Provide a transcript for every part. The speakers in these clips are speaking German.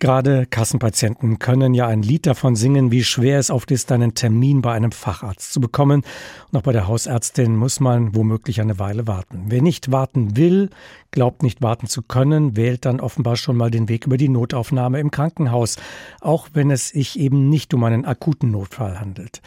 Gerade Kassenpatienten können ja ein Lied davon singen, wie schwer es oft ist, einen Termin bei einem Facharzt zu bekommen. Und auch bei der Hausärztin muss man womöglich eine Weile warten. Wer nicht warten will, glaubt nicht warten zu können, wählt dann offenbar schon mal den Weg über die Notaufnahme im Krankenhaus, auch wenn es sich eben nicht um einen akuten Notfall handelt.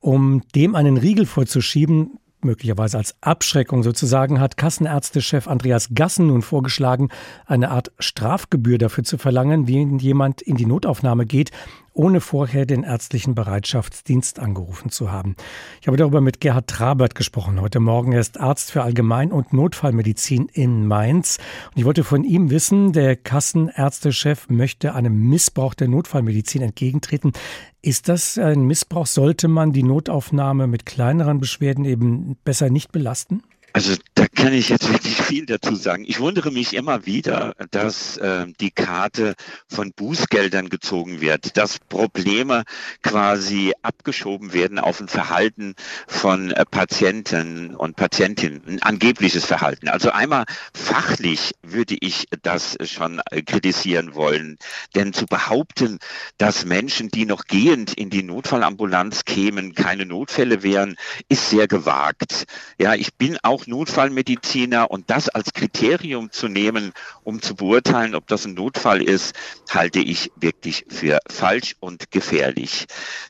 Um dem einen Riegel vorzuschieben, möglicherweise als Abschreckung sozusagen, hat Kassenärztechef Andreas Gassen nun vorgeschlagen, eine Art Strafgebühr dafür zu verlangen, wie jemand in die Notaufnahme geht, ohne vorher den ärztlichen Bereitschaftsdienst angerufen zu haben. Ich habe darüber mit Gerhard Trabert gesprochen heute Morgen. Er ist Arzt für Allgemein- und Notfallmedizin in Mainz. Und ich wollte von ihm wissen, der Kassenärztechef möchte einem Missbrauch der Notfallmedizin entgegentreten. Ist das ein Missbrauch? Sollte man die Notaufnahme mit kleineren Beschwerden eben besser nicht belasten? Also da kann ich jetzt wirklich viel dazu sagen. Ich wundere mich immer wieder, dass äh, die Karte von Bußgeldern gezogen wird, dass Probleme quasi abgeschoben werden auf ein Verhalten von äh, Patienten und Patientinnen, ein angebliches Verhalten. Also einmal fachlich würde ich das schon äh, kritisieren wollen, denn zu behaupten, dass Menschen, die noch gehend in die Notfallambulanz kämen, keine Notfälle wären, ist sehr gewagt. Ja, ich bin auch Notfallmediziner und das als Kriterium zu nehmen, um zu beurteilen, ob das ein Notfall ist, halte ich wirklich für falsch und gefährlich.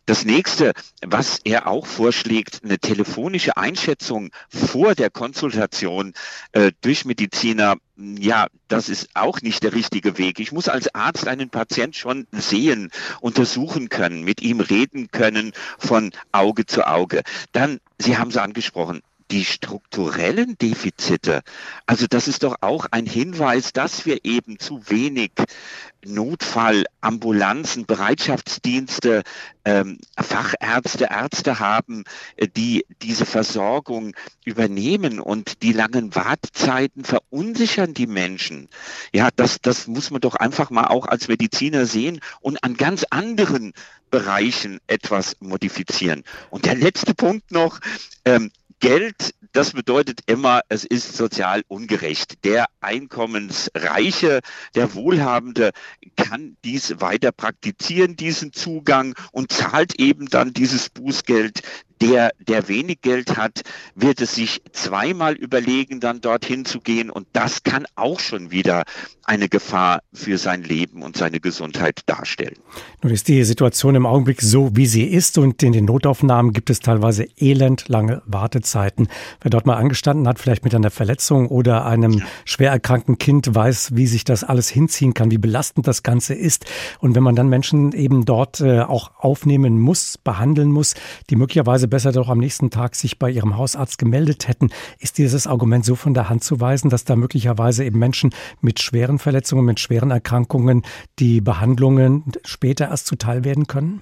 Das nächste, was er auch vorschlägt, eine telefonische Einschätzung vor der Konsultation äh, durch Mediziner, ja, das ist auch nicht der richtige Weg. Ich muss als Arzt einen Patient schon sehen, untersuchen können, mit ihm reden können von Auge zu Auge. Dann, Sie haben es angesprochen, die strukturellen Defizite, also das ist doch auch ein Hinweis, dass wir eben zu wenig Notfallambulanzen, Bereitschaftsdienste, ähm, Fachärzte, Ärzte haben, äh, die diese Versorgung übernehmen und die langen Wartezeiten verunsichern die Menschen. Ja, das, das muss man doch einfach mal auch als Mediziner sehen und an ganz anderen Bereichen etwas modifizieren. Und der letzte Punkt noch, ähm, Geld, das bedeutet immer, es ist sozial ungerecht. Der Einkommensreiche, der Wohlhabende kann dies weiter praktizieren, diesen Zugang und zahlt eben dann dieses Bußgeld der, der wenig Geld hat, wird es sich zweimal überlegen, dann dorthin zu gehen. Und das kann auch schon wieder eine Gefahr für sein Leben und seine Gesundheit darstellen. Nun ist die Situation im Augenblick so, wie sie ist. Und in den Notaufnahmen gibt es teilweise elendlange Wartezeiten. Wer dort mal angestanden hat, vielleicht mit einer Verletzung oder einem schwer erkrankten Kind, weiß, wie sich das alles hinziehen kann, wie belastend das Ganze ist. Und wenn man dann Menschen eben dort äh, auch aufnehmen muss, behandeln muss, die möglicherweise möglicherweise besser doch am nächsten Tag sich bei ihrem Hausarzt gemeldet hätten. Ist dieses Argument so von der Hand zu weisen, dass da möglicherweise eben Menschen mit schweren Verletzungen, mit schweren Erkrankungen die Behandlungen später erst zuteil werden können?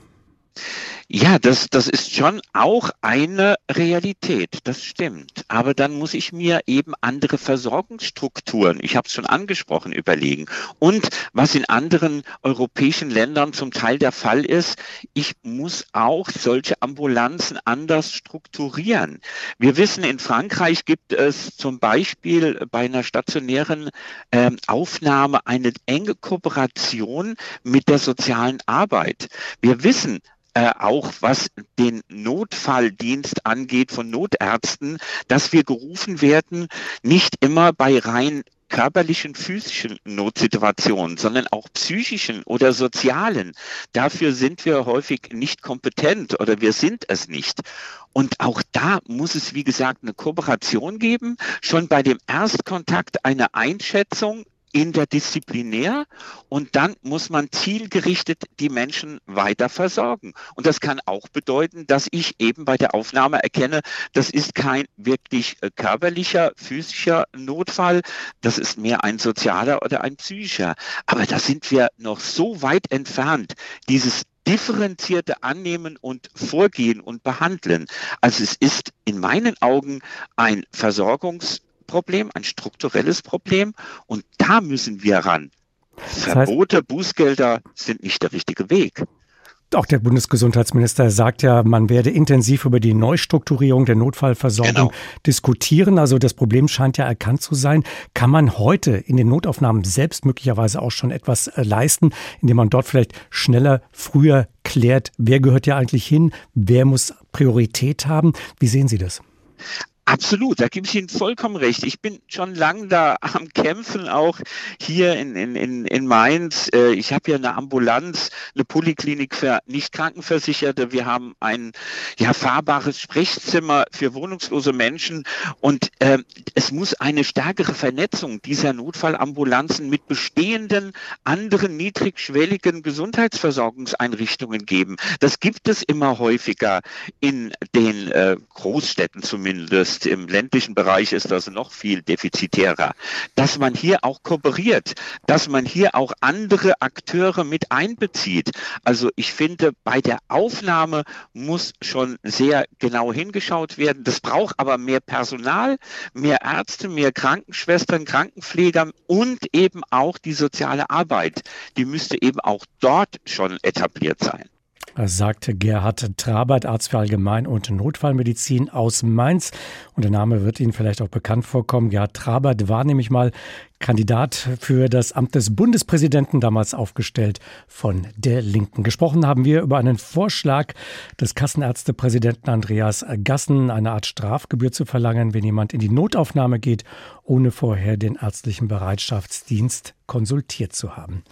Ja, das, das ist schon auch eine Realität, das stimmt. Aber dann muss ich mir eben andere Versorgungsstrukturen, ich habe es schon angesprochen, überlegen. Und was in anderen europäischen Ländern zum Teil der Fall ist, ich muss auch solche Ambulanzen anders strukturieren. Wir wissen, in Frankreich gibt es zum Beispiel bei einer stationären äh, Aufnahme eine enge Kooperation mit der sozialen Arbeit. Wir wissen, äh, auch was den Notfalldienst angeht von Notärzten, dass wir gerufen werden, nicht immer bei rein körperlichen, physischen Notsituationen, sondern auch psychischen oder sozialen. Dafür sind wir häufig nicht kompetent oder wir sind es nicht. Und auch da muss es, wie gesagt, eine Kooperation geben, schon bei dem Erstkontakt eine Einschätzung, interdisziplinär und dann muss man zielgerichtet die Menschen weiter versorgen. Und das kann auch bedeuten, dass ich eben bei der Aufnahme erkenne, das ist kein wirklich äh, körperlicher, physischer Notfall, das ist mehr ein sozialer oder ein psychischer. Aber da sind wir noch so weit entfernt, dieses differenzierte Annehmen und Vorgehen und Behandeln. Also es ist in meinen Augen ein Versorgungs- Problem, ein strukturelles Problem und da müssen wir ran. Das heißt, Verbote, Bußgelder sind nicht der richtige Weg. Auch der Bundesgesundheitsminister sagt ja, man werde intensiv über die Neustrukturierung der Notfallversorgung genau. diskutieren. Also das Problem scheint ja erkannt zu sein. Kann man heute in den Notaufnahmen selbst möglicherweise auch schon etwas äh, leisten, indem man dort vielleicht schneller, früher klärt, wer gehört ja eigentlich hin, wer muss Priorität haben? Wie sehen Sie das? Absolut, da gebe ich Ihnen vollkommen recht. Ich bin schon lange da am Kämpfen, auch hier in, in, in, in Mainz. Äh, ich habe hier eine Ambulanz, eine Poliklinik für nicht Krankenversicherte. Wir haben ein ja, fahrbares Sprechzimmer für wohnungslose Menschen. Und äh, es muss eine stärkere Vernetzung dieser Notfallambulanzen mit bestehenden anderen niedrigschwelligen Gesundheitsversorgungseinrichtungen geben. Das gibt es immer häufiger in den äh, Großstädten zumindest ist. Im ländlichen Bereich ist das noch viel defizitärer. Dass man hier auch kooperiert, dass man hier auch andere Akteure mit einbezieht. Also ich finde, bei der Aufnahme muss schon sehr genau hingeschaut werden. Das braucht aber mehr Personal, mehr Ärzte, mehr Krankenschwestern, Krankenpfleger und eben auch die soziale Arbeit. Die müsste eben auch dort schon etabliert sein sagte Gerhard Trabert, Arzt für Allgemein- und Notfallmedizin aus Mainz. Und der Name wird Ihnen vielleicht auch bekannt vorkommen. Gerhard Trabert war nämlich mal Kandidat für das Amt des Bundespräsidenten, damals aufgestellt von der Linken. Gesprochen haben wir über einen Vorschlag des Kassenärztepräsidenten Andreas Gassen, eine Art Strafgebühr zu verlangen, wenn jemand in die Notaufnahme geht, ohne vorher den ärztlichen Bereitschaftsdienst konsultiert zu haben.